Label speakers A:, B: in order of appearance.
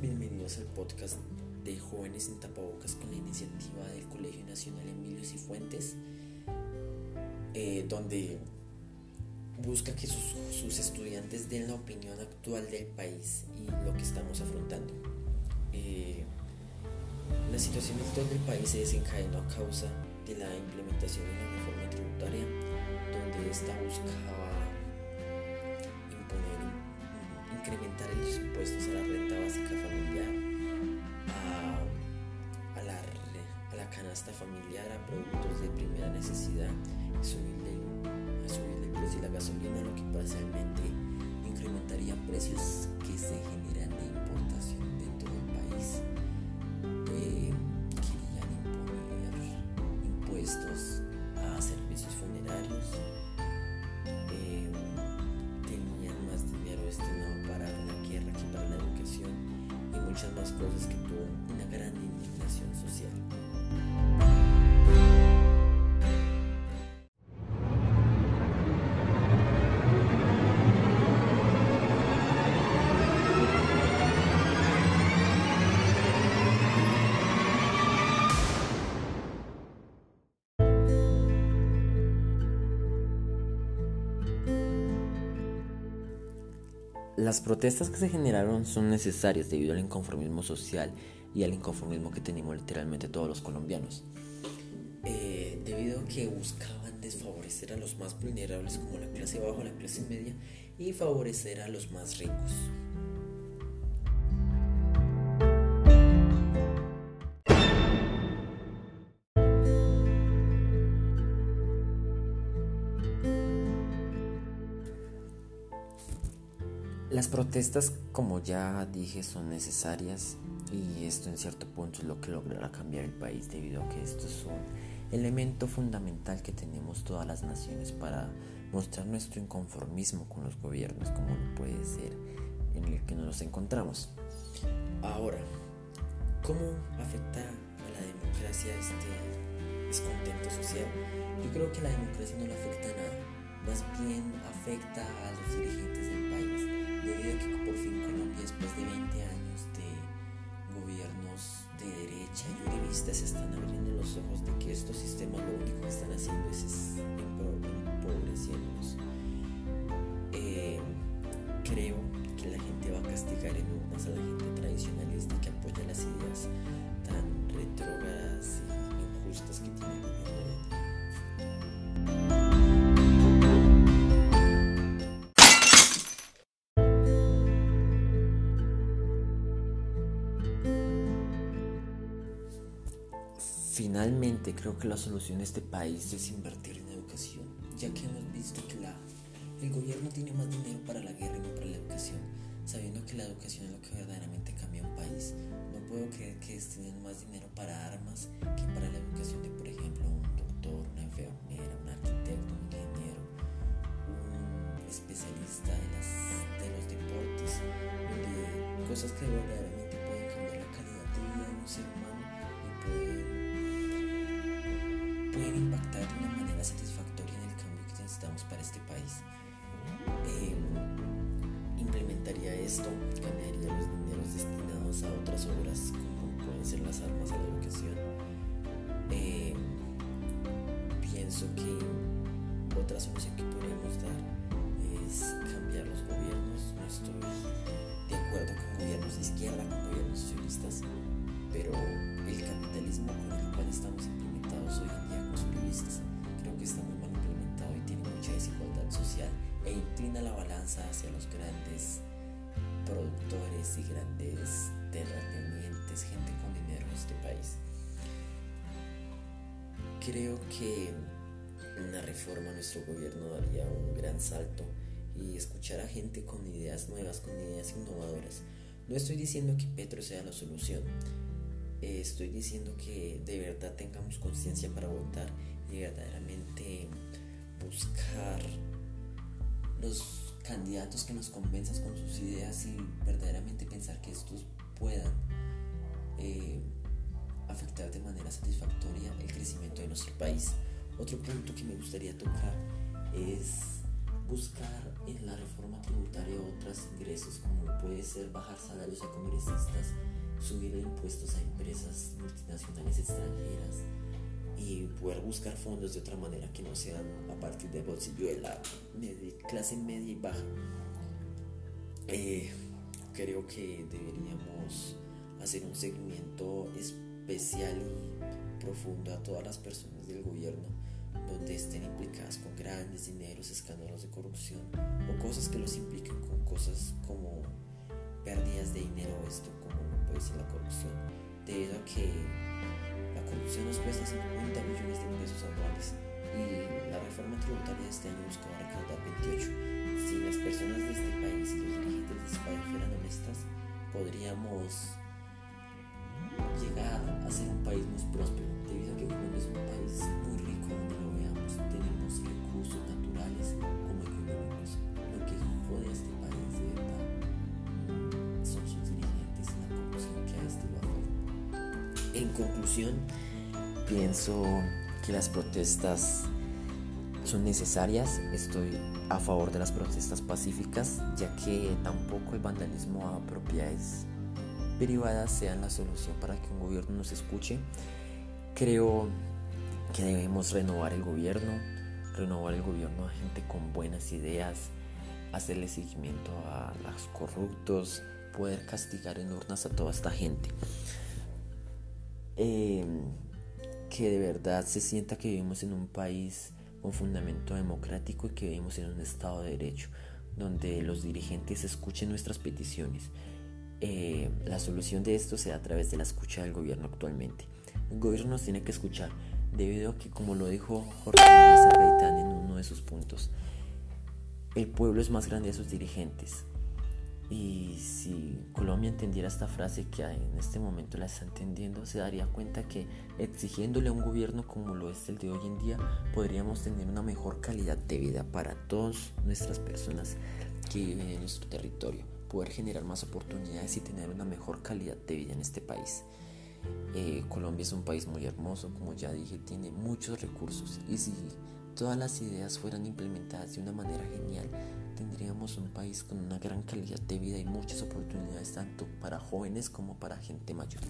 A: bienvenidos al podcast de Jóvenes en Tapabocas con la iniciativa del Colegio Nacional Emilio Cifuentes, eh, donde busca que sus, estudiantes den la opinión actual del país y lo que estamos afrontando. Eh, la situación actual del país se desencadenó a causa de la implementación de la reforma tributaria, donde esta buscaba incrementar los impuestos a la renta básica familiar, a, la, a la canasta familiar, a productos de primera necesidad, a subirle, a subirle el precio de la gasolina, lo que parcialmente incrementaría precios que se generan cosas que tuvo Las protestas que se generaron son necesarias debido al inconformismo social y al inconformismo que tenemos literalmente todos los colombianos. Eh, debido a que buscaban desfavorecer a los más vulnerables como la clase baja, la clase media y favorecer a los más ricos. Las protestas, como ya dije, son necesarias y esto en cierto punto es lo que logrará cambiar el país debido a que esto es un elemento fundamental que tenemos todas las naciones para mostrar nuestro inconformismo con los gobiernos como lo puede ser en el que nos encontramos. Ahora, ¿cómo afecta a la democracia este descontento social? Yo creo que la democracia no le afecta a nada, más bien afecta a los dirigentes del país debido a que por fin Colombia, después de 20 años de gobiernos de derecha y uribistas, están abriendo los ojos de que estos sistemas lo único que están haciendo es empobreciéndonos. Eh, creo que la gente va a castigar en urnas a la gente tradicionalista que apoya las ideas tan retrógradas y injustas que tiene el gobierno Finalmente, creo que la solución de este país es invertir en educación, ya que hemos visto que el gobierno tiene más dinero para la guerra y no para la educación, sabiendo que la educación es lo que verdaderamente cambia un país. No puedo creer que destinen más dinero para armas que para la educación de, por ejemplo, un doctor, una enfermera, un arquitecto, un ingeniero, un especialista de los deportes, de cosas que verdaderamente pueden cambiar la calidad de vida de un ser humano pueden impactar de una manera satisfactoria en el cambio que necesitamos para este país. Em, implementaría esto, cambiaría los dineros destinados a otras obras como pueden ser las armas a la educación. Em, pienso que otra solución que podríamos dar es cambiar los gobiernos. No estoy de acuerdo con gobiernos de izquierda, con gobiernos socialistas, pero inclina la balanza hacia los grandes productores y grandes terratenientes, gente con dinero en este país. Creo que una reforma a nuestro gobierno daría un gran salto y escuchar a gente con ideas nuevas, con ideas innovadoras. No estoy diciendo que Petro sea la solución, estoy diciendo que de verdad tengamos conciencia para votar y verdaderamente buscar los candidatos que nos convenzan con sus ideas y verdaderamente pensar que estos puedan eh, afectar de manera satisfactoria el crecimiento de nuestro país. Otro punto que me gustaría tocar es buscar en la reforma tributaria otros ingresos como puede ser bajar salarios a congresistas, subir impuestos a empresas multinacionales extranjeras y poder buscar fondos de otra manera que no sean a partir del bolsillo de la clase media y baja. Eh, creo que deberíamos hacer un seguimiento especial y profundo a todas las personas del gobierno donde estén implicadas con grandes dineros, escándalos de corrupción o cosas que los impliquen con cosas como pérdidas de dinero esto como puede ser la corrupción debido a que corrupción nos cuesta 50 millones de pesos anuales. Y la reforma tributaria de este año buscaba recaudar 28 si las personas de este país y los dirigentes de este país fueran honestas podríamos llegar a ser un país más próspero debido a que Colombia es un país muy rico donde lo veamos. Tenemos recursos naturales como económicos lo que jode a este país de verdad son sus dirigentes y la corrupción que a este lo afecta en conclusión pienso que las protestas son necesarias estoy a favor de las protestas pacíficas ya que tampoco el vandalismo a propiedades privadas sean la solución para que un gobierno nos escuche. Creo que debemos renovar el gobierno, renovar el gobierno a gente con buenas ideas, hacerle seguimiento a los corruptos, poder castigar en urnas a toda esta gente. Em, que de verdad se sienta que vivimos en un país con fundamento democrático y que vivimos en un Estado de Derecho, donde los dirigentes escuchen nuestras peticiones eh, la solución de esto se da a través de la escucha del gobierno actualmente. El gobierno nos tiene que escuchar debido a que, como lo dijo Jorge Gaitán en uno de sus puntos, el pueblo es más grande de sus dirigentes. Y si Colombia entendiera esta frase que en este momento la está entendiendo, se daría cuenta que exigiéndole a un gobierno como lo es el de hoy en día, podríamos tener una mejor calidad de vida para todas nuestras personas que viven en nuestro territorio poder generar más oportunidades y tener una mejor calidad de vida en este país. Eh, Colombia es un país muy hermoso, como ya dije, tiene muchos recursos y si todas las ideas fueran implementadas de una manera genial, tendríamos un país con una gran calidad de vida y muchas oportunidades tanto para jóvenes como para gente mayor.